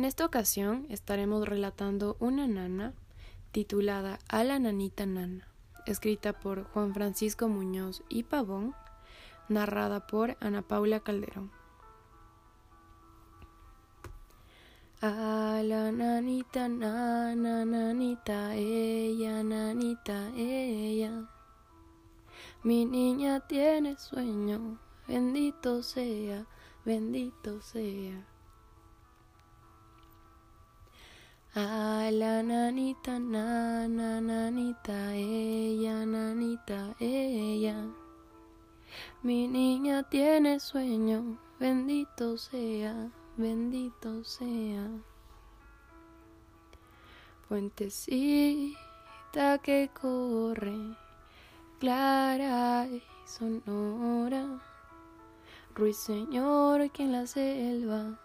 En esta ocasión estaremos relatando una nana titulada A la nanita nana, escrita por Juan Francisco Muñoz y Pavón, narrada por Ana Paula Calderón. A la nanita nana, nanita ella, nanita ella. Mi niña tiene sueño, bendito sea, bendito sea. A la nanita, nana, nanita, ella, nanita, ella. Mi niña tiene sueño, bendito sea, bendito sea. Fuentecita que corre, clara y sonora. Ruiseñor que en la selva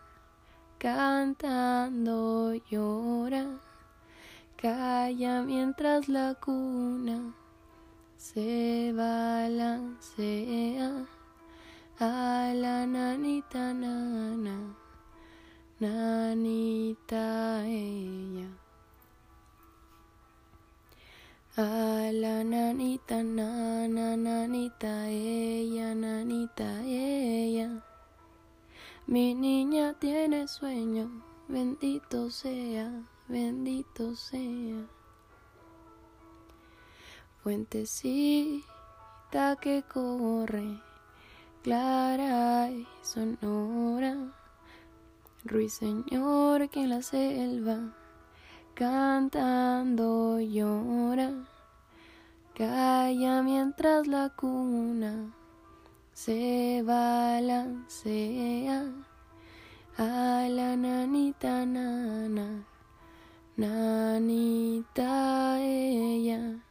cantando llora, calla mientras la cuna se balancea a la nanita nana, nanita ella. A la nanita nana, nanita ella, nanita ella. Mi niña tiene sueño, bendito sea, bendito sea. Fuentecita que corre, clara y sonora. Ruiseñor que en la selva, cantando llora. Calla mientras la cuna se balancea a la nanita nana, nanita ella.